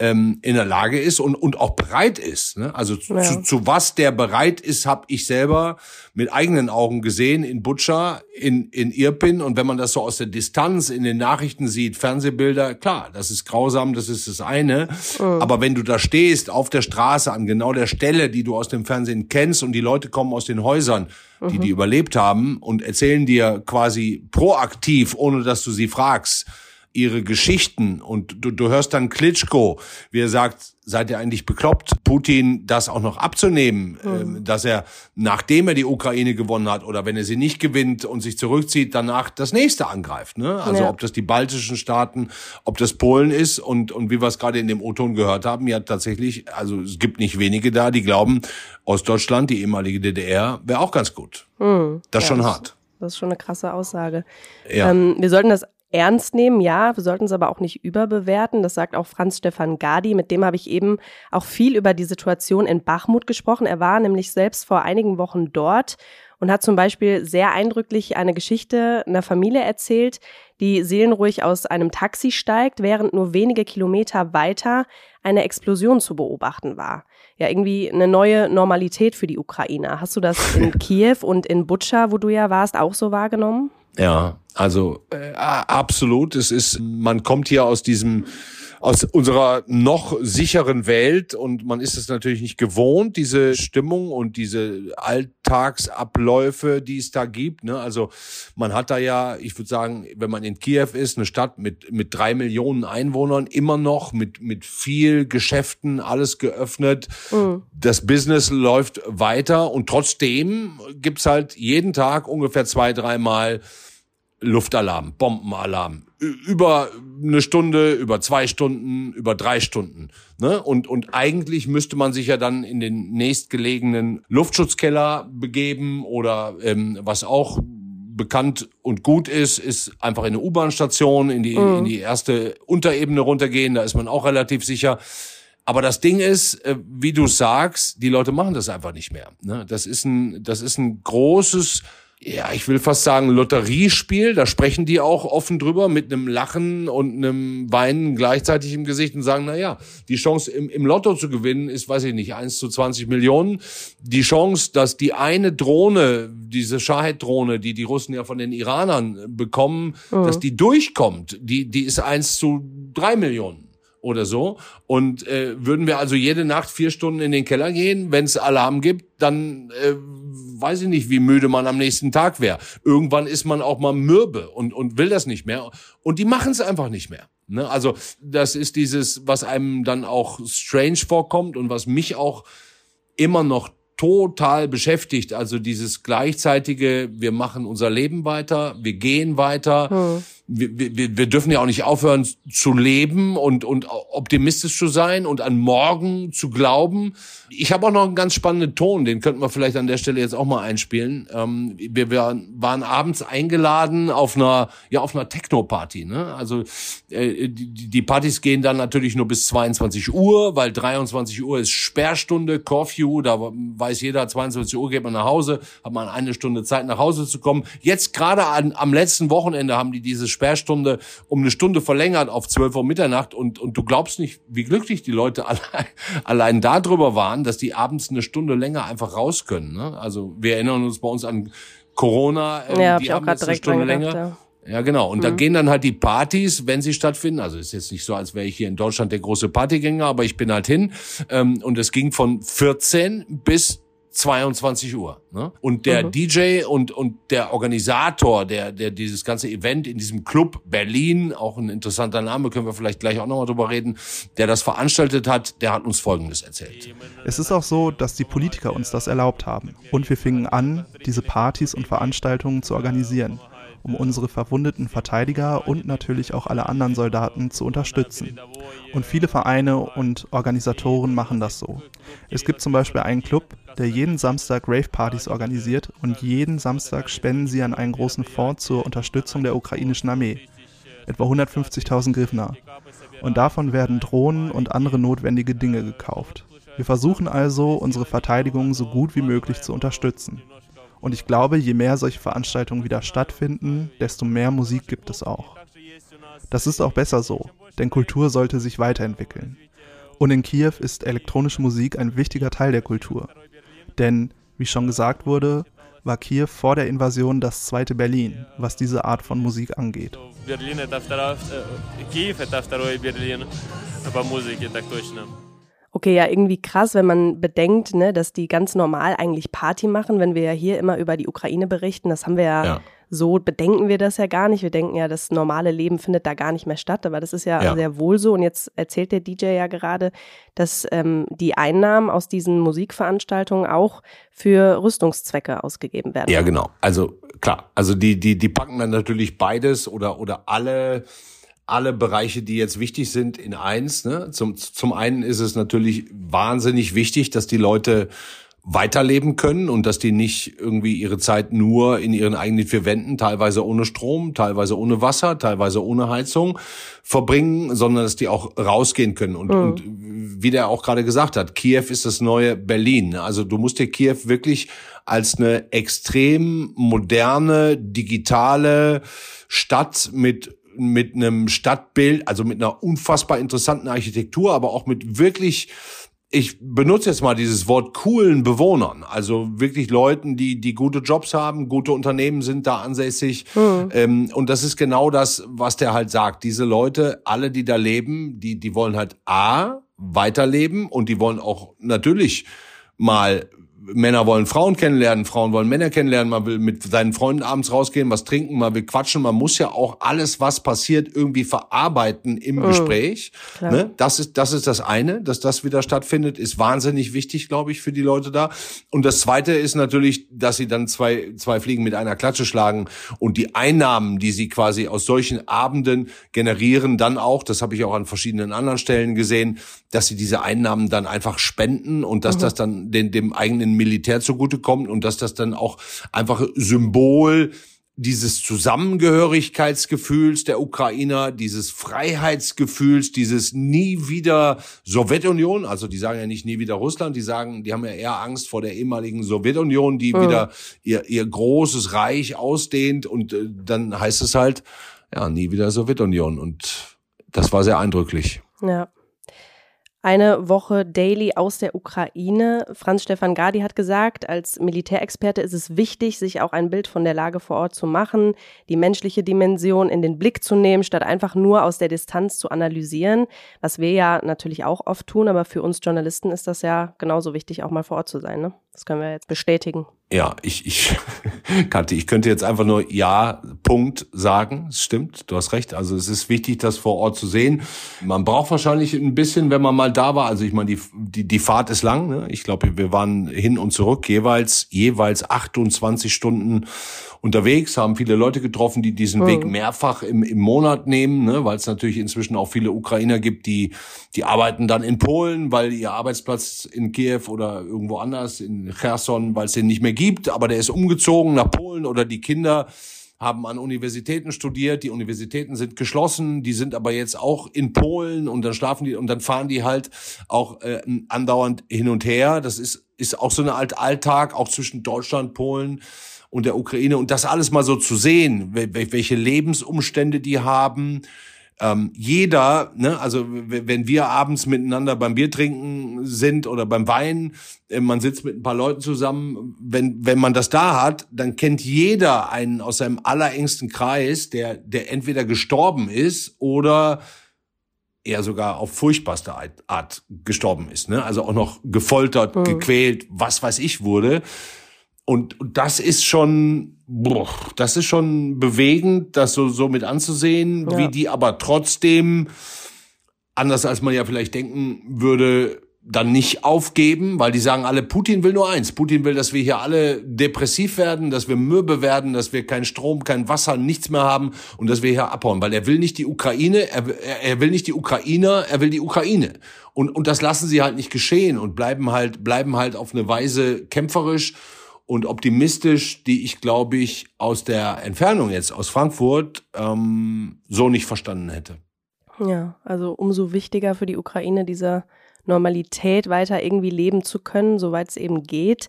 ähm, in der Lage ist und, und auch bereit ist? Ne? Also ja. zu, zu was der bereit ist, habe ich selber mit eigenen Augen gesehen in Butscha, in, in Irpin. Und wenn man das so aus der Distanz in den Nachrichten sieht, Fernsehbilder, klar, das ist grausam, das ist das eine. Mhm. Aber wenn du da stehst, auf der Straße, an genau der Stelle, die du aus dem Fernsehen kennst und die Leute kommen aus den Häusern, die mhm. die überlebt haben und erzählen dir quasi proaktiv, ohne dass du sie fragst, ihre Geschichten und du, du hörst dann Klitschko, wie er sagt, seid ihr eigentlich bekloppt, Putin das auch noch abzunehmen, mhm. äh, dass er, nachdem er die Ukraine gewonnen hat oder wenn er sie nicht gewinnt und sich zurückzieht, danach das nächste angreift. Ne? Also ja. ob das die baltischen Staaten, ob das Polen ist und, und wie wir es gerade in dem O-Ton gehört haben, ja tatsächlich, also es gibt nicht wenige da, die glauben, Ostdeutschland, die ehemalige DDR, wäre auch ganz gut. Mhm. Das ist ja, schon hart. Das ist schon eine krasse Aussage. Ja. Ähm, wir sollten das ernst nehmen, ja, wir sollten es aber auch nicht überbewerten. Das sagt auch Franz Stefan Gadi, mit dem habe ich eben auch viel über die Situation in Bachmut gesprochen. Er war nämlich selbst vor einigen Wochen dort und hat zum Beispiel sehr eindrücklich eine Geschichte einer Familie erzählt, die seelenruhig aus einem Taxi steigt, während nur wenige Kilometer weiter eine Explosion zu beobachten war. Ja, irgendwie eine neue Normalität für die Ukrainer. Hast du das in Kiew und in Butscha, wo du ja warst, auch so wahrgenommen? Ja, also äh, absolut. Es ist, man kommt hier aus diesem aus unserer noch sicheren Welt und man ist es natürlich nicht gewohnt, diese Stimmung und diese Alltagsabläufe, die es da gibt. Ne? Also man hat da ja, ich würde sagen, wenn man in Kiew ist, eine Stadt mit mit drei Millionen Einwohnern, immer noch mit mit viel Geschäften, alles geöffnet. Mhm. Das Business läuft weiter und trotzdem gibt's halt jeden Tag ungefähr zwei, dreimal Luftalarm, Bombenalarm, über eine Stunde, über zwei Stunden, über drei Stunden. Ne? Und, und eigentlich müsste man sich ja dann in den nächstgelegenen Luftschutzkeller begeben oder ähm, was auch bekannt und gut ist, ist einfach in eine U-Bahn-Station, in die, mhm. in die erste Unterebene runtergehen, da ist man auch relativ sicher. Aber das Ding ist, äh, wie du sagst, die Leute machen das einfach nicht mehr. Ne? Das ist ein, das ist ein großes ja, ich will fast sagen, Lotteriespiel. Da sprechen die auch offen drüber mit einem Lachen und einem Weinen gleichzeitig im Gesicht und sagen, na ja, die Chance im, im Lotto zu gewinnen ist, weiß ich nicht, eins zu 20 Millionen. Die Chance, dass die eine Drohne, diese Shahed-Drohne, die die Russen ja von den Iranern bekommen, mhm. dass die durchkommt, die, die ist eins zu drei Millionen oder so. Und äh, würden wir also jede Nacht vier Stunden in den Keller gehen, wenn es Alarm gibt, dann äh, weiß ich nicht, wie müde man am nächsten Tag wäre. Irgendwann ist man auch mal mürbe und, und will das nicht mehr. Und die machen es einfach nicht mehr. Ne? Also das ist dieses, was einem dann auch strange vorkommt und was mich auch immer noch total beschäftigt. Also dieses gleichzeitige, wir machen unser Leben weiter, wir gehen weiter. Hm wir, wir, wir dürfen ja auch nicht aufhören zu leben und, und optimistisch zu sein und an morgen zu glauben. Ich habe auch noch einen ganz spannenden Ton, den könnten wir vielleicht an der Stelle jetzt auch mal einspielen. Ähm, wir, wir waren abends eingeladen auf einer, ja, auf einer Techno-Party. Ne? Also äh, die, die Partys gehen dann natürlich nur bis 22 Uhr, weil 23 Uhr ist Sperrstunde, Curfew, da weiß jeder, 22 Uhr geht man nach Hause, hat man eine Stunde Zeit nach Hause zu kommen. Jetzt gerade am letzten Wochenende haben die dieses Sperrstunde um eine Stunde verlängert auf 12 Uhr Mitternacht und, und du glaubst nicht, wie glücklich die Leute allein, allein darüber waren, dass die abends eine Stunde länger einfach raus können. Ne? Also wir erinnern uns bei uns an Corona, äh, ja, die hab haben jetzt eine Stunde länger. Gedacht, ja. Ja, genau. Und mhm. da gehen dann halt die Partys, wenn sie stattfinden. Also ist jetzt nicht so, als wäre ich hier in Deutschland der große Partygänger, aber ich bin halt hin. Ähm, und es ging von 14 bis 22 Uhr. Ne? Und der mhm. DJ und, und der Organisator, der, der dieses ganze Event in diesem Club Berlin, auch ein interessanter Name, können wir vielleicht gleich auch nochmal drüber reden, der das veranstaltet hat, der hat uns Folgendes erzählt. Es ist auch so, dass die Politiker uns das erlaubt haben. Und wir fingen an, diese Partys und Veranstaltungen zu organisieren um unsere verwundeten Verteidiger und natürlich auch alle anderen Soldaten zu unterstützen. Und viele Vereine und Organisatoren machen das so. Es gibt zum Beispiel einen Club, der jeden Samstag Rave-Partys organisiert und jeden Samstag spenden sie an einen großen Fonds zur Unterstützung der ukrainischen Armee. Etwa 150.000 Griffner. Und davon werden Drohnen und andere notwendige Dinge gekauft. Wir versuchen also, unsere Verteidigung so gut wie möglich zu unterstützen. Und ich glaube, je mehr solche Veranstaltungen wieder stattfinden, desto mehr Musik gibt es auch. Das ist auch besser so, denn Kultur sollte sich weiterentwickeln. Und in Kiew ist elektronische Musik ein wichtiger Teil der Kultur. Denn, wie schon gesagt wurde, war Kiew vor der Invasion das zweite Berlin, was diese Art von Musik angeht. Berlin это второе, Киев это второе Берлин по музыке, так точно. Okay, ja, irgendwie krass, wenn man bedenkt, ne, dass die ganz normal eigentlich Party machen, wenn wir ja hier immer über die Ukraine berichten. Das haben wir ja, ja. so, bedenken wir das ja gar nicht. Wir denken ja, das normale Leben findet da gar nicht mehr statt, aber das ist ja, ja. sehr wohl so. Und jetzt erzählt der DJ ja gerade, dass ähm, die Einnahmen aus diesen Musikveranstaltungen auch für Rüstungszwecke ausgegeben werden. Ja, genau. Also klar, also die, die, die packen dann natürlich beides oder, oder alle alle Bereiche, die jetzt wichtig sind, in eins. Ne? Zum, zum einen ist es natürlich wahnsinnig wichtig, dass die Leute weiterleben können und dass die nicht irgendwie ihre Zeit nur in ihren eigenen vier Wänden, teilweise ohne Strom, teilweise ohne Wasser, teilweise ohne Heizung verbringen, sondern dass die auch rausgehen können. Und, mhm. und wie der auch gerade gesagt hat, Kiew ist das neue Berlin. Also du musst dir Kiew wirklich als eine extrem moderne, digitale Stadt mit mit einem Stadtbild, also mit einer unfassbar interessanten Architektur, aber auch mit wirklich ich benutze jetzt mal dieses Wort coolen Bewohnern, also wirklich Leuten, die die gute Jobs haben, gute Unternehmen sind da ansässig. Mhm. Ähm, und das ist genau das, was der halt sagt. Diese Leute, alle, die da leben, die die wollen halt a weiterleben und die wollen auch natürlich mal Männer wollen Frauen kennenlernen, Frauen wollen Männer kennenlernen, man will mit seinen Freunden abends rausgehen, was trinken, man will quatschen, man muss ja auch alles, was passiert, irgendwie verarbeiten im mhm. Gespräch. Ne? Das ist das ist das eine, dass das wieder stattfindet, ist wahnsinnig wichtig, glaube ich, für die Leute da. Und das zweite ist natürlich, dass sie dann zwei zwei Fliegen mit einer Klatsche schlagen und die Einnahmen, die sie quasi aus solchen Abenden generieren, dann auch, das habe ich auch an verschiedenen anderen Stellen gesehen, dass sie diese Einnahmen dann einfach spenden und dass mhm. das dann den, dem eigenen Militär zugutekommt und dass das dann auch einfach Symbol dieses Zusammengehörigkeitsgefühls der Ukrainer, dieses Freiheitsgefühls, dieses nie wieder Sowjetunion, also die sagen ja nicht nie wieder Russland, die sagen, die haben ja eher Angst vor der ehemaligen Sowjetunion, die mhm. wieder ihr, ihr großes Reich ausdehnt und äh, dann heißt es halt, ja, nie wieder Sowjetunion und das war sehr eindrücklich. Ja. Eine Woche Daily aus der Ukraine. Franz Stefan Gadi hat gesagt, als Militärexperte ist es wichtig, sich auch ein Bild von der Lage vor Ort zu machen, die menschliche Dimension in den Blick zu nehmen, statt einfach nur aus der Distanz zu analysieren, was wir ja natürlich auch oft tun, aber für uns Journalisten ist das ja genauso wichtig, auch mal vor Ort zu sein. Ne? Das können wir jetzt bestätigen. Ja, ich, ich, Kathi, ich könnte jetzt einfach nur Ja, Punkt sagen. Es stimmt, du hast recht. Also es ist wichtig, das vor Ort zu sehen. Man braucht wahrscheinlich ein bisschen, wenn man mal da war. Also ich meine, die, die, die Fahrt ist lang. Ne? Ich glaube, wir waren hin und zurück jeweils, jeweils 28 Stunden unterwegs, haben viele Leute getroffen, die diesen mhm. Weg mehrfach im, im Monat nehmen, ne? weil es natürlich inzwischen auch viele Ukrainer gibt, die, die arbeiten dann in Polen, weil ihr Arbeitsplatz in Kiew oder irgendwo anders, in Cherson, weil es den nicht mehr gibt, aber der ist umgezogen nach Polen oder die Kinder haben an Universitäten studiert, die Universitäten sind geschlossen, die sind aber jetzt auch in Polen und dann schlafen die und dann fahren die halt auch äh, andauernd hin und her. Das ist ist auch so eine Art Alltag auch zwischen Deutschland, Polen und der Ukraine und das alles mal so zu sehen, welche Lebensumstände die haben. Ähm, jeder, ne, also wenn wir abends miteinander beim Bier trinken sind oder beim Wein, äh, man sitzt mit ein paar Leuten zusammen, wenn, wenn man das da hat, dann kennt jeder einen aus seinem allerengsten Kreis, der, der entweder gestorben ist oder er sogar auf furchtbarste Art gestorben ist, ne? Also auch noch gefoltert, mhm. gequält, was weiß ich wurde. Und, das ist schon, boah, das ist schon bewegend, das so, so mit anzusehen, ja. wie die aber trotzdem, anders als man ja vielleicht denken würde, dann nicht aufgeben, weil die sagen alle, Putin will nur eins. Putin will, dass wir hier alle depressiv werden, dass wir mürbe werden, dass wir keinen Strom, kein Wasser, nichts mehr haben und dass wir hier abhauen, weil er will nicht die Ukraine, er, er will nicht die Ukrainer, er will die Ukraine. Und, und das lassen sie halt nicht geschehen und bleiben halt, bleiben halt auf eine Weise kämpferisch und optimistisch, die ich, glaube ich, aus der Entfernung jetzt aus Frankfurt ähm, so nicht verstanden hätte. Ja, also umso wichtiger für die Ukraine, diese Normalität weiter irgendwie leben zu können, soweit es eben geht.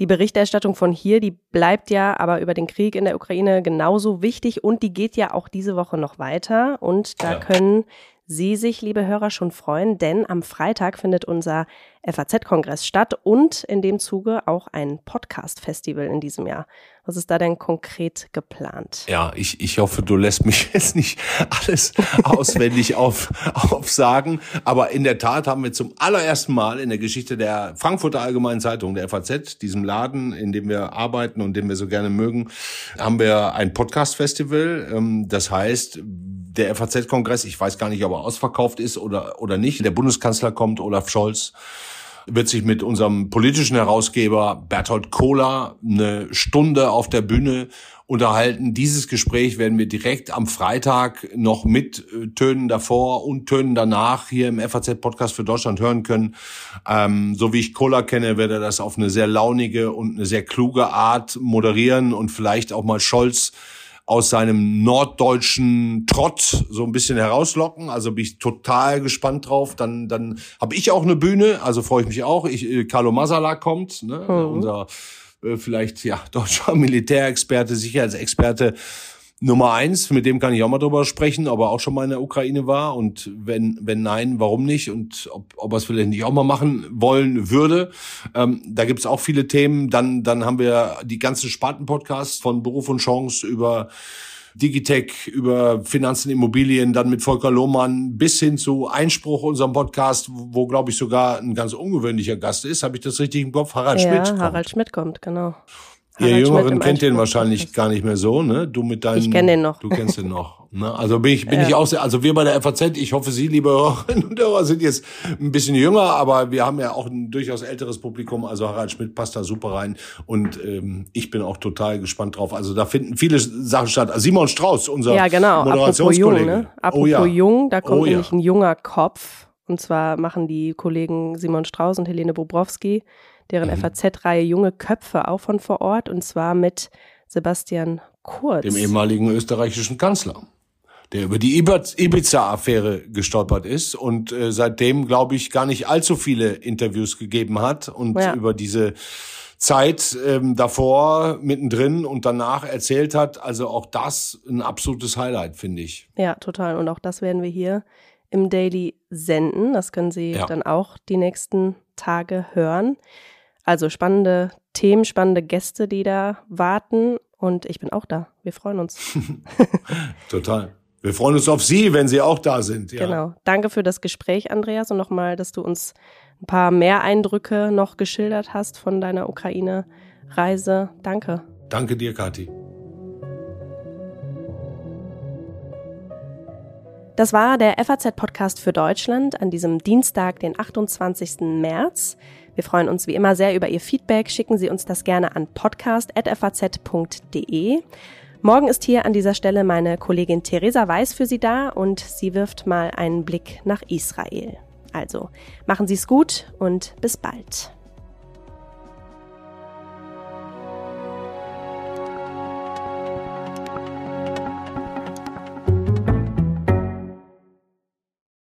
Die Berichterstattung von hier, die bleibt ja aber über den Krieg in der Ukraine genauso wichtig und die geht ja auch diese Woche noch weiter. Und da ja. können Sie sich, liebe Hörer, schon freuen, denn am Freitag findet unser FAZ-Kongress statt und in dem Zuge auch ein Podcast-Festival in diesem Jahr. Was ist da denn konkret geplant? Ja, ich, ich hoffe, du lässt mich jetzt nicht alles auswendig auf, aufsagen. Aber in der Tat haben wir zum allerersten Mal in der Geschichte der Frankfurter Allgemeinen Zeitung, der FAZ, diesem Laden, in dem wir arbeiten und den wir so gerne mögen, haben wir ein Podcast-Festival. Ähm, das heißt, der FAZ-Kongress, ich weiß gar nicht, ob er ausverkauft ist oder, oder nicht. Der Bundeskanzler kommt, Olaf Scholz, wird sich mit unserem politischen Herausgeber Berthold Kohler eine Stunde auf der Bühne unterhalten. Dieses Gespräch werden wir direkt am Freitag noch mit äh, Tönen davor und Tönen danach hier im FAZ-Podcast für Deutschland hören können. Ähm, so wie ich Kohler kenne, wird er das auf eine sehr launige und eine sehr kluge Art moderieren und vielleicht auch mal Scholz aus seinem norddeutschen Trott so ein bisschen herauslocken. Also bin ich total gespannt drauf. Dann, dann habe ich auch eine Bühne, also freue ich mich auch. Ich, äh, Carlo Masala kommt, ne? Mhm. unser äh, vielleicht ja deutscher Militärexperte, Sicherheitsexperte Nummer eins, mit dem kann ich auch mal drüber sprechen, ob er auch schon mal in der Ukraine war und wenn, wenn nein, warum nicht und ob, ob er es vielleicht nicht auch mal machen wollen würde. Ähm, da gibt's auch viele Themen. Dann, dann haben wir die ganzen Sparten-Podcasts von Beruf und Chance über Digitech, über Finanzen, Immobilien, dann mit Volker Lohmann bis hin zu Einspruch unserem Podcast, wo, glaube ich, sogar ein ganz ungewöhnlicher Gast ist. Habe ich das richtig im Kopf? Harald ja, Schmidt. Kommt. Harald Schmidt kommt, genau. Ihr Jüngeren kennt den wahrscheinlich gar nicht mehr so, ne? Du mit deinen. Ich kenne den noch. Du kennst den noch. Ne? Also bin ich bin ja. ich auch sehr. Also wir bei der FAZ. Ich hoffe, Sie, liebe Hörerinnen und Hörer, sind jetzt ein bisschen jünger, aber wir haben ja auch ein durchaus älteres Publikum. Also Harald Schmidt passt da super rein und ähm, ich bin auch total gespannt drauf. Also da finden viele Sachen statt. Also Simon Strauß, unser ja genau. Moderationskollege. Apropos jung, ne? Apropos oh, ja. jung, da kommt oh, nämlich ja. ein junger Kopf. Und zwar machen die Kollegen Simon Strauß und Helene Bobrowski deren mhm. FAZ-Reihe Junge Köpfe auch von vor Ort und zwar mit Sebastian Kurz. Dem ehemaligen österreichischen Kanzler, der über die Ibiza-Affäre gestolpert ist und äh, seitdem, glaube ich, gar nicht allzu viele Interviews gegeben hat und ja. über diese Zeit ähm, davor, mittendrin und danach erzählt hat. Also auch das ein absolutes Highlight, finde ich. Ja, total. Und auch das werden wir hier im Daily senden. Das können Sie ja. dann auch die nächsten Tage hören. Also spannende Themen, spannende Gäste, die da warten. Und ich bin auch da. Wir freuen uns. Total. Wir freuen uns auf Sie, wenn Sie auch da sind. Ja. Genau. Danke für das Gespräch, Andreas, und nochmal, dass du uns ein paar mehr Eindrücke noch geschildert hast von deiner Ukraine-Reise. Danke. Danke dir, Kathi. Das war der FAZ-Podcast für Deutschland an diesem Dienstag, den 28. März. Wir freuen uns wie immer sehr über Ihr Feedback. Schicken Sie uns das gerne an podcast.faz.de. Morgen ist hier an dieser Stelle meine Kollegin Theresa Weiß für Sie da und sie wirft mal einen Blick nach Israel. Also machen Sie es gut und bis bald.